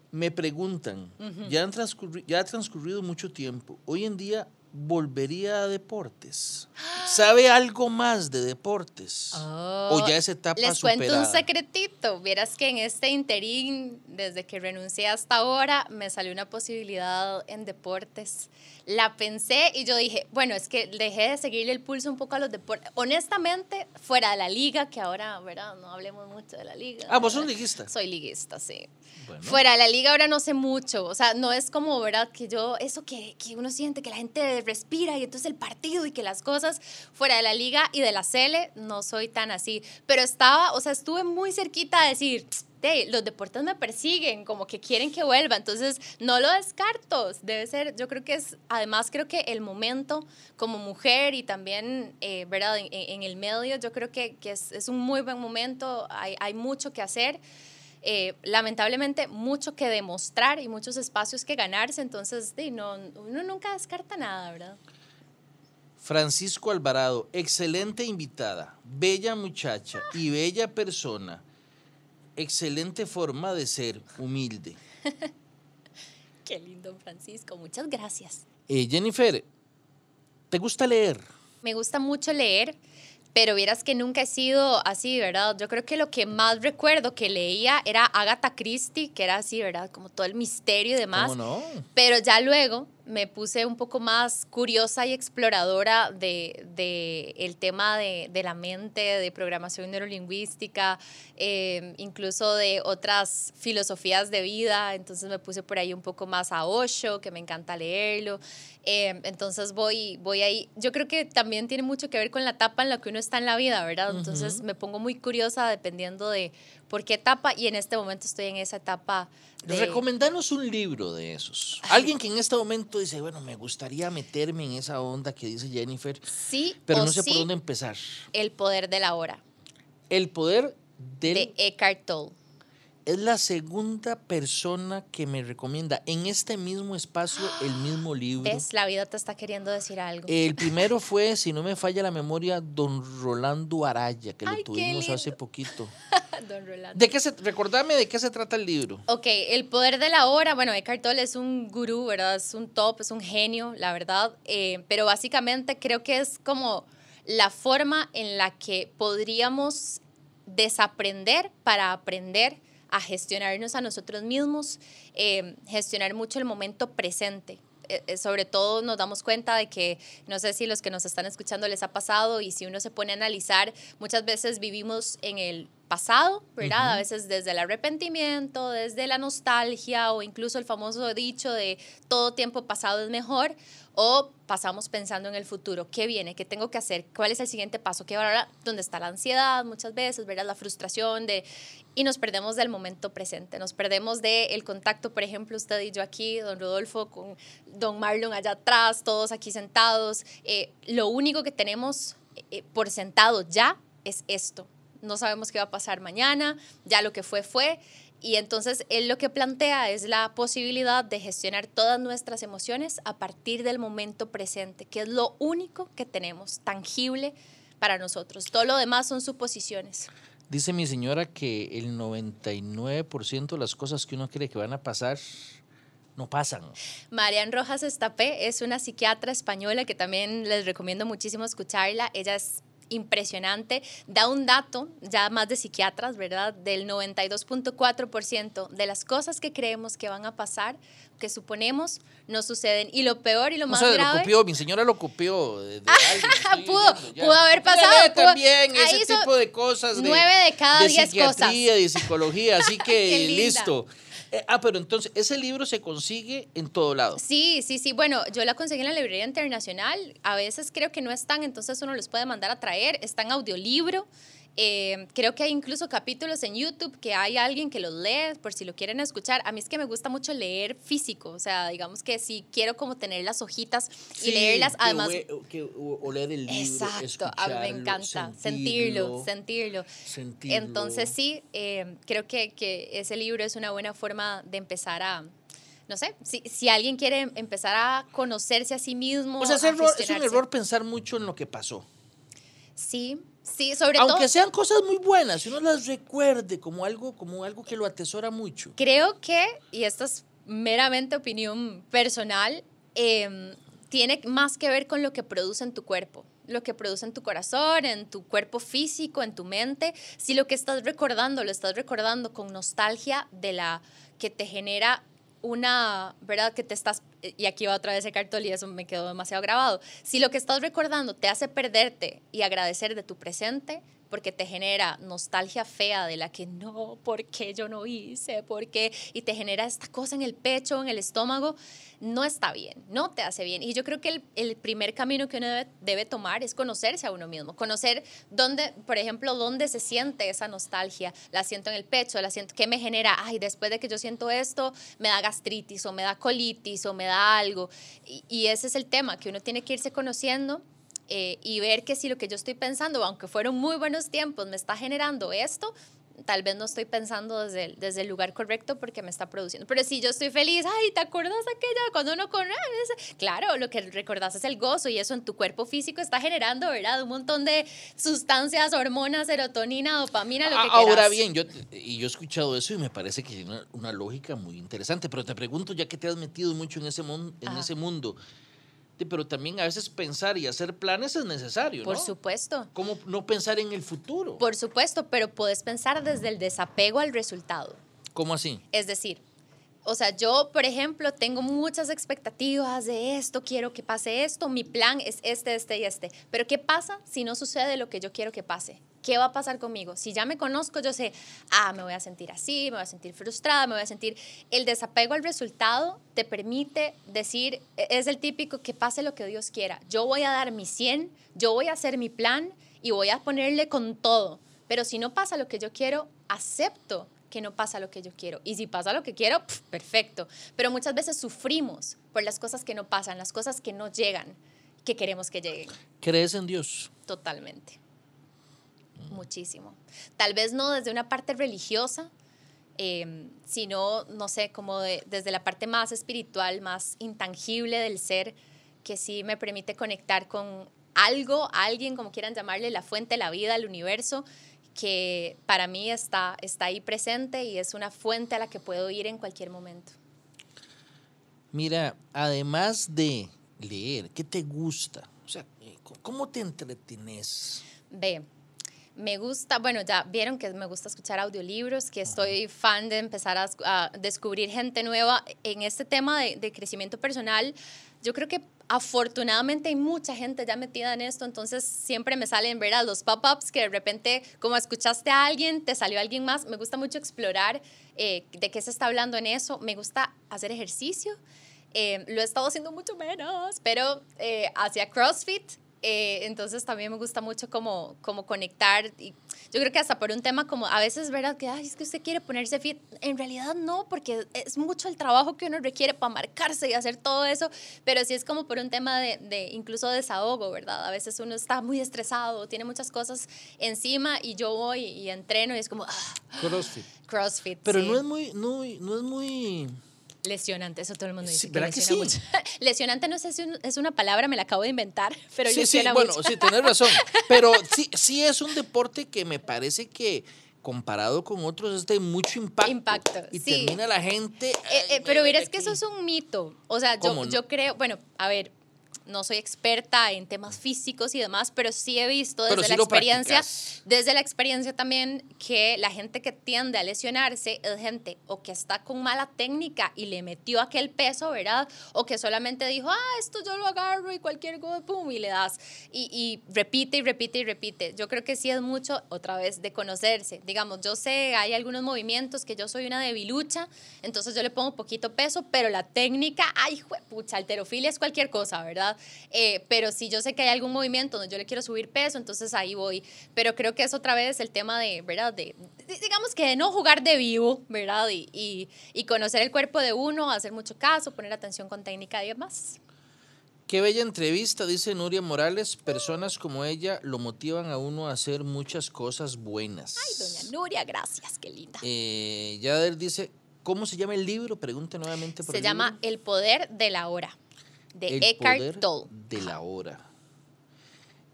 Me preguntan, ya, han transcurri- ya ha transcurrido mucho tiempo, hoy en día volvería a deportes. ¿Sabe algo más de deportes? ¿O ya esa etapa Les superada? cuento un secretito. Vieras que en este interín, desde que renuncié hasta ahora, me salió una posibilidad en deportes. La pensé y yo dije, bueno, es que dejé de seguirle el pulso un poco a los deportes. Honestamente, fuera de la liga, que ahora, ¿verdad? No hablemos mucho de la liga. Ah, vos sos liguista. Soy liguista, sí. Bueno. Fuera de la liga ahora no sé mucho, o sea, no es como, ¿verdad? Que yo, eso que, que uno siente, que la gente respira y entonces el partido y que las cosas fuera de la liga y de la Cele, no soy tan así. Pero estaba, o sea, estuve muy cerquita de decir, los deportes me persiguen, como que quieren que vuelva, entonces no lo descarto, debe ser, yo creo que es, además creo que el momento como mujer y también, eh, ¿verdad? En, el medio, yo creo que, que es, es, un muy buen momento, hay, hay mucho que hacer. Eh, lamentablemente mucho que demostrar y muchos espacios que ganarse, entonces no, uno nunca descarta nada, ¿verdad? Francisco Alvarado, excelente invitada, bella muchacha y bella persona excelente forma de ser, humilde. Qué lindo, Francisco. Muchas gracias. Eh, Jennifer, ¿te gusta leer? Me gusta mucho leer, pero vieras que nunca he sido así, ¿verdad? Yo creo que lo que más recuerdo que leía era Agatha Christie, que era así, ¿verdad? Como todo el misterio y demás. ¿Cómo no? Pero ya luego me puse un poco más curiosa y exploradora de, de el tema de, de, la mente, de programación neurolingüística, eh, incluso de otras filosofías de vida. Entonces me puse por ahí un poco más a Osho, que me encanta leerlo. Eh, entonces voy, voy ahí. Yo creo que también tiene mucho que ver con la etapa en la que uno está en la vida, ¿verdad? Entonces me pongo muy curiosa dependiendo de por qué etapa y en este momento estoy en esa etapa. De... Recomendanos un libro de esos. Alguien que en este momento dice, bueno, me gustaría meterme en esa onda que dice Jennifer. Sí, pero no sé por dónde empezar. El poder de la hora. El poder del... de Eckhart Tolle es la segunda persona que me recomienda en este mismo espacio el mismo libro. Es La vida te está queriendo decir algo. El primero fue, si no me falla la memoria, Don Rolando Araya, que lo tuvimos hace poquito. Don Rolando. ¿De qué se, recordame de qué se trata el libro. Ok, El poder de la hora. Bueno, Eckhart Tolle es un gurú, ¿verdad? Es un top, es un genio, la verdad. Eh, pero básicamente creo que es como la forma en la que podríamos desaprender para aprender a gestionarnos a nosotros mismos, eh, gestionar mucho el momento presente. Eh, eh, sobre todo nos damos cuenta de que, no sé si los que nos están escuchando les ha pasado y si uno se pone a analizar, muchas veces vivimos en el pasado, ¿verdad? A veces desde el arrepentimiento, desde la nostalgia o incluso el famoso dicho de todo tiempo pasado es mejor o pasamos pensando en el futuro, ¿qué viene? ¿Qué tengo que hacer? ¿Cuál es el siguiente paso? ¿Qué ahora? ¿Dónde está la ansiedad muchas veces, ¿verdad? La frustración de y nos perdemos del momento presente, nos perdemos del el contacto, por ejemplo, usted y yo aquí, don Rodolfo con don Marlon allá atrás, todos aquí sentados. Eh, lo único que tenemos eh, por sentado ya es esto. No sabemos qué va a pasar mañana, ya lo que fue fue. Y entonces él lo que plantea es la posibilidad de gestionar todas nuestras emociones a partir del momento presente, que es lo único que tenemos tangible para nosotros. Todo lo demás son suposiciones. Dice mi señora que el 99% de las cosas que uno cree que van a pasar no pasan. Marian Rojas Estapé es una psiquiatra española que también les recomiendo muchísimo escucharla. Ella es impresionante. Da un dato, ya más de psiquiatras, ¿verdad? Del 92.4% de las cosas que creemos que van a pasar, que suponemos, no suceden. Y lo peor y lo más grave... Lo copió, mi señora lo copió. De, pudo, pudo haber pasado. también ese tipo de cosas. De, nueve de cada de diez cosas. de psicología, así que listo. Eh, ah, pero entonces, ese libro se consigue en todo lado. Sí, sí, sí. Bueno, yo la conseguí en la librería internacional. A veces creo que no están, entonces uno los puede mandar a traer. Está en audiolibro. Eh, creo que hay incluso capítulos en YouTube que hay alguien que los lee por si lo quieren escuchar. A mí es que me gusta mucho leer físico, o sea, digamos que si quiero como tener las hojitas y leerlas, además... Que, leer el libro, Exacto, a mí me encanta sentirlo, sentirlo. sentirlo. Entonces sí, eh, creo que, que ese libro es una buena forma de empezar a no sé, si, si, alguien quiere empezar a conocerse a sí mismo. O sea, es, es un error pensar mucho en lo que pasó. Sí, Sí, sobre Aunque todo. Aunque sean cosas muy buenas, si uno las recuerde como algo, como algo que lo atesora mucho. Creo que, y esto es meramente opinión personal, em, tiene más que ver con lo que produce en tu cuerpo lo que produce en tu corazón, en tu cuerpo físico, en tu mente, si lo que estás recordando lo estás recordando con nostalgia de la que te genera una, ¿verdad? Que te estás, y aquí va otra vez el cartol y eso me quedó demasiado grabado. Si lo que estás recordando te hace perderte y agradecer de tu presente, porque te genera nostalgia fea de la que no, ¿por qué yo no hice? ¿Por qué? Y te genera esta cosa en el pecho, en el estómago, no está bien, no te hace bien. Y yo creo que el, el primer camino que uno debe, debe, tomar es conocerse a uno mismo, conocer dónde, por ejemplo, dónde se siente esa nostalgia. La siento en el pecho, la siento, ¿qué me genera? Ay, después de que yo siento esto, me da gastritis o me da colitis o me da algo. Y, y ese es el tema, que uno tiene que irse conociendo eh, y ver que si lo que yo estoy pensando, aunque fueron muy buenos tiempos, me está generando esto, tal vez no estoy pensando desde el, desde el lugar correcto porque me está produciendo. Pero si yo estoy feliz, ay, ¿te acuerdas aquella cuando uno con Claro, lo que recordás es el gozo y eso en tu cuerpo físico está generando, ¿verdad? Un montón de sustancias, hormonas, serotonina, dopamina, lo que Ahora bien, yo, y yo he escuchado eso y me parece que tiene una, una, lógica muy interesante, pero te pregunto, ya que te has metido mucho en ese, mon, en ese mundo, pero también a veces pensar y hacer planes es necesario. Por supuesto. ¿Cómo no pensar en el futuro? Por supuesto, pero puedes pensar desde el desapego al resultado. ¿Cómo así? Es decir, o sea, yo, por ejemplo, tengo muchas expectativas de esto, quiero que pase esto, mi plan es este, este y este. Pero ¿qué pasa si no sucede lo que yo quiero que pase? ¿Qué va a pasar conmigo? Si ya me conozco, yo sé, ah, me voy a sentir así, me voy a sentir frustrada, me voy a sentir... El desapego al resultado te permite decir, e, es el típico que pase lo que Dios quiera. Yo voy a dar mi 100, yo voy a hacer mi plan y voy a ponerle con todo. Pero si no pasa lo que yo quiero, acepto que no pasa lo que yo quiero. Y si pasa lo que quiero, perfecto. Pero muchas veces sufrimos por las cosas que no pasan, las cosas que no llegan, que queremos que lleguen. ¿Crees en Dios? Totalmente. Muchísimo. Tal vez no desde una parte religiosa, em, sino, no sé, como desde la parte más espiritual, más intangible del ser, que sí me permite conectar con algo, alguien, como quieran llamarle, la fuente, la vida, el universo, que para mí está, está ahí presente y es una fuente a la que puedo ir en cualquier momento. Mira, además de leer, ¿qué te gusta? O sea, ¿cómo te entretenes? Ve, me gusta, bueno, ya vieron que me gusta escuchar audiolibros, que estoy fan de empezar a, descubrir gente nueva en este tema de, de crecimiento personal. Yo creo que afortunadamente hay mucha gente ya metida en esto, entonces siempre me salen, ¿verdad? Los pop-ups que de repente, como escuchaste a alguien, te salió alguien más. Me gusta mucho explorar eh, de qué se está hablando en eso. Me gusta hacer ejercicio. Eh, lo he estado haciendo mucho menos, pero eh, hacia CrossFit eh, entonces también me gusta mucho como, como conectar. Y yo creo que hasta por un tema como a veces, ¿verdad? Que Ay, es que usted quiere ponerse fit. En realidad no, porque es mucho el trabajo que uno requiere para marcarse y hacer todo eso. Pero sí es como por un tema de, de incluso desahogo, ¿verdad? A veces uno está muy estresado, tiene muchas cosas encima y yo voy y entreno y es como... Ah, CrossFit. CrossFit. Pero no es muy, no, no es muy Lesionante, eso todo el mundo dice. Sí, ¿verdad que, sí? Lesionante no sé si es una palabra, me la acabo de inventar, pero sí, lesiona sí, bueno, sí, tenés razón. Pero sí, sí es un deporte que me parece que comparado con otros es de mucho impacto. Impacto, Y sí. termina la gente... Eh, eh, pero es que eso es un mito. O sea, yo, yo creo, bueno, a ver, no soy experta en temas físicos y demás, pero sí he visto desde sí la experiencia, practicas. desde la experiencia también que la gente que tiende a lesionarse es gente o que está con mala técnica y le metió aquel peso, ¿verdad? O que solamente dijo, ah, esto yo lo agarro y cualquier cosa, pum, y le das. Y, y repite y repite y repite. Yo creo que sí es mucho, otra vez, de conocerse. Digamos, yo sé, hay algunos movimientos que yo soy una debilucha, entonces yo le pongo poquito peso, pero la técnica, ay, pucha, alterofilia es cualquier cosa, ¿verdad? Eh, pero si yo sé que hay algún movimiento donde yo le quiero subir peso, entonces ahí voy. Pero creo que es otra vez el tema de, ¿verdad? De, de digamos que de no jugar de vivo, ¿verdad? Y, y, y, conocer el cuerpo de uno, hacer mucho caso, poner atención con técnica y demás. Qué bella entrevista, dice Nuria Morales. Personas como ella lo motivan a uno a hacer muchas cosas buenas. Ay, doña Nuria, gracias, qué linda. Eh, Yader dice, ¿cómo se llama el libro? Pregunta nuevamente por Se el llama libro. El poder de la hora de El Eckhart poder Tolle. de la hora.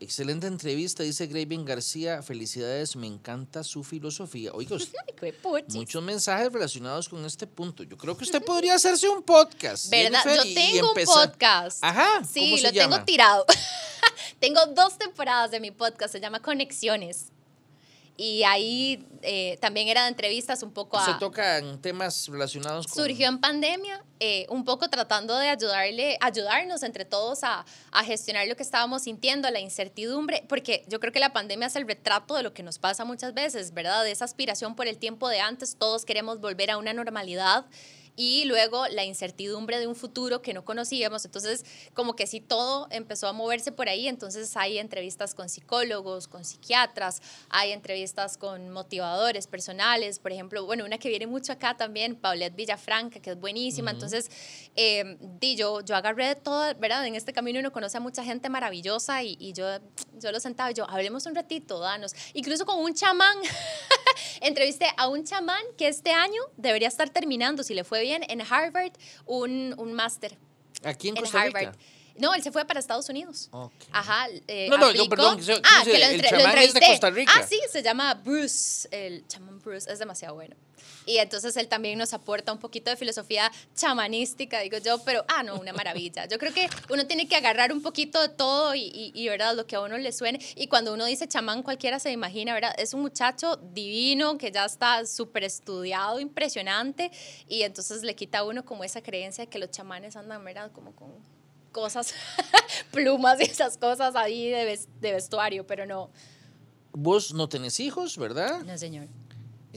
Excelente entrevista, dice Graven García. Felicidades, me encanta su filosofía. Oiga, muchos mensajes relacionados con este punto. Yo creo que usted podría hacerse un podcast. ¿Verdad? Jennifer, Yo tengo un podcast. Ajá. Sí, ¿cómo se lo tengo tirado. tengo dos temporadas de mi podcast, se llama Conexiones. Y ahí eh, también eran entrevistas un poco a... Se tocan temas relacionados con... Surgió en pandemia, eh, un poco tratando de ayudarle, ayudarnos entre todos a, a, gestionar lo que estábamos sintiendo, la incertidumbre, porque yo creo que la pandemia es el retrato de lo que nos pasa muchas veces, ¿verdad? De esa aspiración por el tiempo de antes, todos queremos volver a una normalidad y luego la incertidumbre de un futuro que no conocíamos. Entonces, como que sí, todo empezó a moverse por ahí. Entonces, hay entrevistas con psicólogos, con psiquiatras, hay entrevistas con motivadores personales. Por ejemplo, bueno, una que viene mucho acá también, Paulette Villafranca, que es buenísima. Entonces, eh, di, yo, yo agarré de todo, ¿verdad? En este camino uno conoce a mucha gente maravillosa y, y yo, yo lo sentaba y yo, hablemos un ratito, danos. Incluso con un chamán, entrevisté a un chamán que este año debería estar terminando, si le fue bien en Harvard un, un máster. Aquí en, Costa Rica. Harvard. No, él se fue para Estados Unidos. Okay. Ajá. Eh, no, no, yo, perdón. Yo, ah, que lo, entre, el chamán es de Costa Rica. Ah, sí, se llama Bruce. El chamán Bruce es demasiado bueno. Y entonces él también nos aporta un poquito de filosofía chamanística, digo yo, pero, ah, no, una maravilla. Yo creo que uno tiene que agarrar un poquito de todo y, y, y, ¿verdad? Lo que a uno le suene. Y cuando uno dice chamán, cualquiera se imagina, ¿verdad? Es un muchacho divino que ya está súper estudiado, impresionante, y entonces le quita a uno como esa creencia de que los chamanes andan, ¿verdad? Como con cosas, plumas y esas cosas ahí de, de vestuario, pero no. Vos no tenés hijos, ¿verdad? No, señor.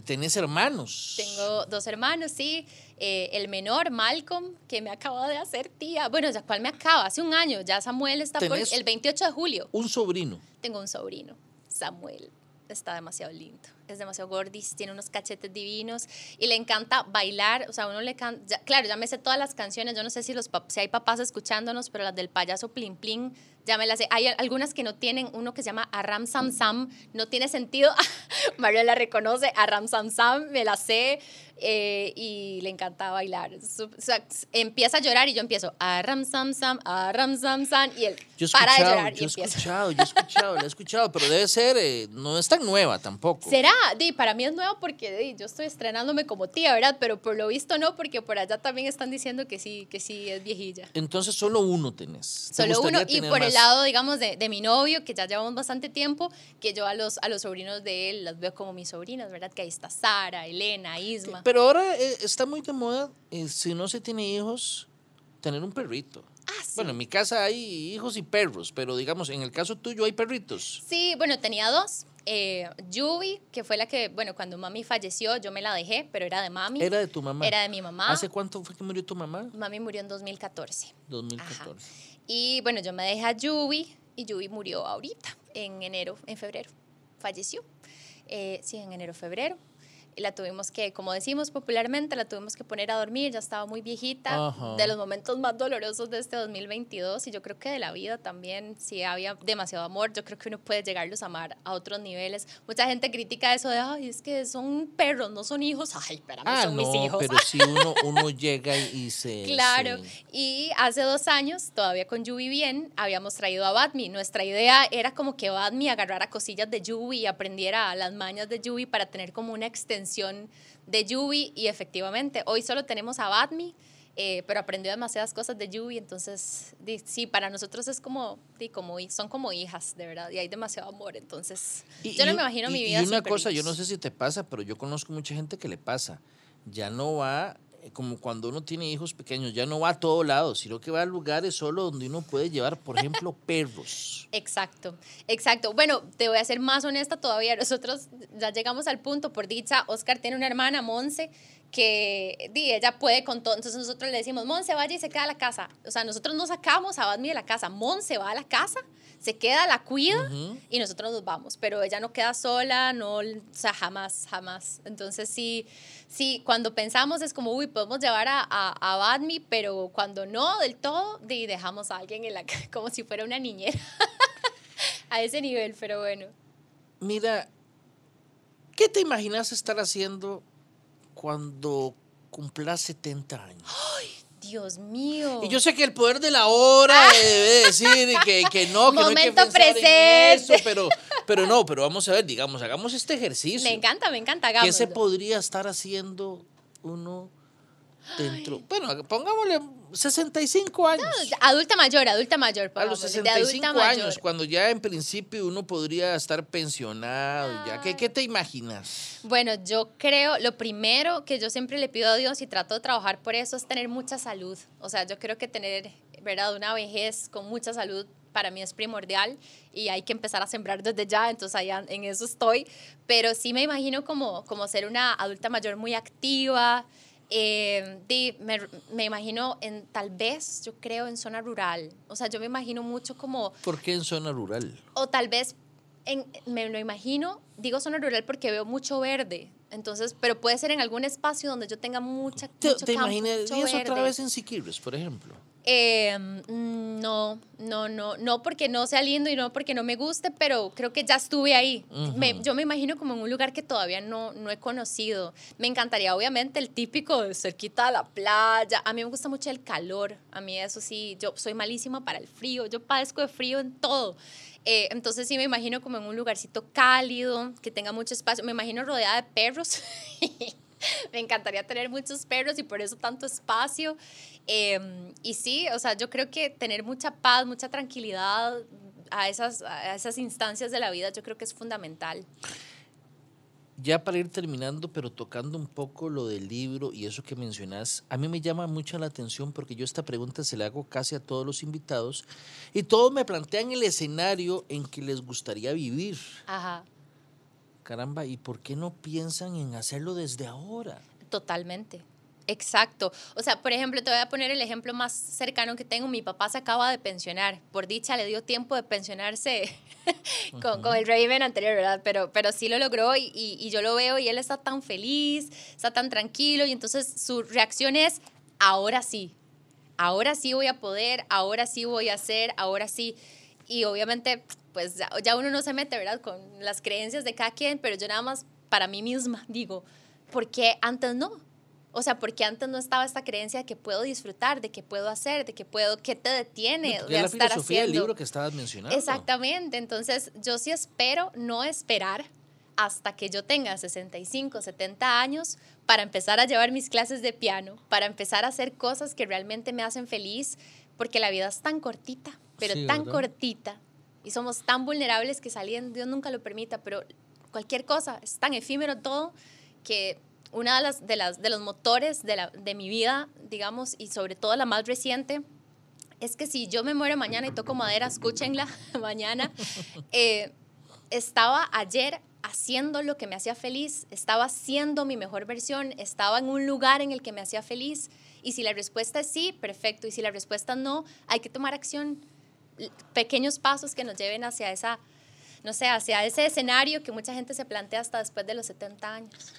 ¿Tenés hermanos? Tengo dos hermanos, sí. Eh, el menor, Malcolm, que me acaba de hacer tía. Bueno, ya cuál me acaba, hace un año. Ya Samuel está por el 28 de julio. Un sobrino. Tengo un sobrino, Samuel. Está demasiado lindo. Es demasiado gordis, tiene unos cachetes divinos y le encanta bailar. O sea, uno le canta. Claro, ya me sé todas las canciones. Yo no sé si, los, si hay papás escuchándonos, pero las del payaso Plin Plin ya me las sé. Hay algunas que no tienen, uno que se llama Aram Sam Sam, no tiene sentido. Mario la reconoce, Aram Sam Sam, me la sé eh, y le encanta bailar. O sea, empieza a llorar y yo empiezo Aram Sam Sam, Aram Sam Sam y él para de llorar. Yo he empieza. escuchado, yo he escuchado, lo he escuchado, pero debe ser, eh, no es tan nueva tampoco. ¿Será? Di, para mí es nuevo porque di, yo estoy estrenándome como tía, ¿verdad? Pero por lo visto no, porque por allá también están diciendo que sí, que sí es viejilla. Entonces solo uno tenés. Solo uno y por el lado, digamos, de, de, mi novio, que ya llevamos bastante tiempo, que yo a los, a los sobrinos de él las veo como mis sobrinas, ¿verdad? Que ahí está Sara, Elena, Isma. Pero ahora eh, está muy de moda, eh, si no se tiene hijos, tener un perrito. Ah, sí. Bueno, en mi casa hay hijos y perros, pero digamos, en el caso tuyo hay perritos. Sí, bueno, tenía dos. Eh, Yubi, que fue la que, bueno, cuando mami falleció, yo me la dejé, pero era de mami. Era de tu mamá. Era de mi mamá. ¿Hace cuánto fue que murió tu mamá? Mami murió en 2014. 2014. Ajá. Y bueno, yo me dejé a Yubi y Yubi murió ahorita, en enero, en febrero. Falleció. Eh, sí, en enero, febrero. Y la tuvimos que, como decimos popularmente, la tuvimos que poner a dormir, ya estaba muy viejita, Ajá. de los momentos más dolorosos de este 2022 y yo creo que de la vida también, si había demasiado amor, yo creo que uno puede llegarlos a amar a otros niveles. Mucha gente critica eso de, ay, es que son perros, no son hijos, ay, espérame, Ah, son no, mis hijos. pero si uno, uno llega y se... Claro, se- y hace dos años, todavía con Yubi bien, habíamos traído a Badmi. Nuestra idea era como que Badmi agarrara cosillas de Yubi y aprendiera las mañas de Yubi para tener como una extensión de Yubi y efectivamente, hoy solo tenemos a Badmi, eh, pero aprendió demasiadas cosas de Yubi, entonces di, sí, para nosotros es como, di, como, son como hijas, de verdad, y hay demasiado amor, entonces Y- yo no y- me imagino y- mi vida Y una cosa, yo no sé si te pasa, pero yo conozco mucha gente que le pasa. Ya no va, como cuando uno tiene hijos pequeños, ya no va a todo lado, sino que va a lugares solo donde uno puede llevar, por ejemplo, perros. Exacto, exacto. Bueno, te voy a ser más honesta todavía. Nosotros ya llegamos al punto, por dicha, Oscar tiene una hermana, Monse, que di, ella puede con todo. Entonces nosotros le decimos, Monse, vaya y se queda a la casa. O sea, nosotros no sacamos a Badmi de la casa. Monse va a la casa, se queda, la cuida y nosotros nos vamos. Pero ella no queda sola, no, o sea, jamás, jamás. Entonces sí, sí, cuando pensamos es como, uy, podemos llevar a, a, a Badmi, pero cuando no del todo, di, dejamos a alguien en la como si fuera una niñera. a ese nivel, pero bueno. Mira, ¿qué te imaginas estar haciendo cuando cumplas 70 años? Dios mío. Y yo sé que el poder de la hora eh, debe decir que, que no, que no hay que Momento pensar en presente. eso, pero, pero no, pero vamos a ver, digamos, hagamos este ejercicio. me encanta, me encanta, ¿Qué se hagámoslo. podría estar haciendo uno dentro? Bueno, pongámosle 65 años. adulta mayor, adulta mayor. A los 65 años, cuando ya en principio uno podría estar pensionado. ya. ¿Qué, ¿Qué te imaginas? Bueno, yo creo, lo primero que yo siempre le pido a Dios y trato de trabajar por eso es tener mucha salud. O sea, yo creo que tener, ¿verdad? Una vejez con mucha salud para mí es primordial y hay que empezar a sembrar desde ya, entonces allá en eso estoy, pero sí me imagino como, como ser una adulta mayor muy activa, eh, me, me, imagino en tal vez, yo creo, en zona rural. O sea, yo me imagino mucho como... ¿Por qué en zona rural? O tal vez, en, me lo imagino, digo zona rural porque veo mucho verde. Entonces, pero puede ser en algún espacio donde yo tenga mucha... ¿Te, te imaginas eso otra vez en Siquirres, por ejemplo? Eh, no, no, no, no porque no sea lindo y no porque no me guste, pero creo que ya estuve ahí. yo me imagino como en un lugar que todavía no, no he conocido. Me encantaría, obviamente, el típico de cerquita de la playa. A mí me gusta mucho el calor. A mí eso sí, yo soy malísima para el frío. Yo padezco de frío en todo. Eh, entonces sí me imagino como en un lugarcito cálido, que tenga mucho espacio. Me imagino rodeada de perros. me encantaría tener muchos perros y por eso tanto espacio. Em, y sí, o sea, yo creo que tener mucha paz, mucha tranquilidad a esas, a esas instancias de la vida, yo creo que es fundamental. Ya para ir terminando, pero tocando un poco lo del libro y eso que mencionas, a mí me llama mucho la atención porque yo esta pregunta se la hago casi a todos los invitados y todos me plantean el escenario en que les gustaría vivir. Ajá caramba, ¿y por qué no piensan en hacerlo desde ahora? Totalmente. Exacto. O sea, por ejemplo, te voy a poner el ejemplo más cercano que tengo. Mi papá se acaba de pensionar. Por dicha, le dio tiempo de pensionarse con, con, el régimen anterior, ¿verdad? Pero, pero sí lo logró y, y, yo lo veo y él está tan feliz, está tan tranquilo y entonces su reacción es, ahora sí, ahora sí voy a poder, ahora sí voy a hacer, ahora sí. Y obviamente pues ya, uno no se mete, ¿verdad? Con las creencias de cada quien, pero yo nada más para mí misma digo, ¿por qué antes no? O sea, porque antes no estaba esta creencia de que puedo disfrutar, de que puedo hacer, de que puedo, ¿qué te detiene de la estar filosofía del libro que estabas mencionando. Exactamente. Entonces, yo sí espero no esperar hasta que yo tenga 65, 70 años para empezar a llevar mis clases de piano, para empezar a hacer cosas que realmente me hacen feliz, porque la vida es tan cortita, pero tan cortita y somos tan vulnerables que saliendo, Dios nunca lo permita, pero cualquier cosa es tan efímero todo que una de las de, las, de los motores de, la, de mi vida, digamos, y sobre todo la más reciente, es que si yo me muero mañana y toco madera, escúchenla mañana, eh, estaba ayer haciendo lo que me hacía feliz, estaba siendo mi mejor versión, estaba en un lugar en el que me hacía feliz. Y si la respuesta es sí, perfecto. Y si la respuesta no, hay que tomar acción pequeños pasos que nos lleven hacia esa, no sé, hacia ese escenario que mucha gente se plantea hasta después de los 70 años.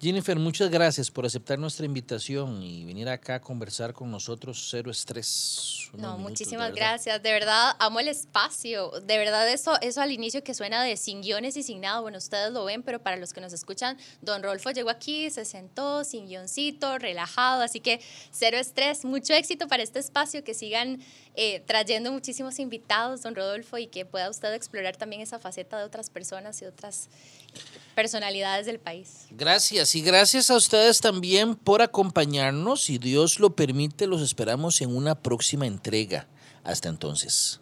Jennifer, muchas gracias por aceptar nuestra invitación y venir acá a conversar con nosotros, cero estrés. No, muchísimas gracias. De verdad, amo el espacio. De verdad, eso, eso al inicio que suena de sin guiones y sin nada, bueno, ustedes lo ven, pero para los que nos escuchan, don Rolfo llegó aquí, se sentó sin guioncito, relajado, así que cero estrés, mucho éxito para este espacio, que sigan eh, trayendo muchísimos invitados, don Rodolfo, y que pueda usted explorar también esa faceta de otras personas y otras personalidades del país. Gracias y gracias a ustedes también por acompañarnos. Si Dios lo permite, los esperamos en una próxima entrega. Hasta entonces.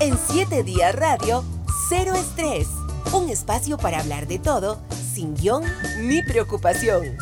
En siete días radio, cero estrés. Un espacio para hablar de todo, sin guion ni preocupación.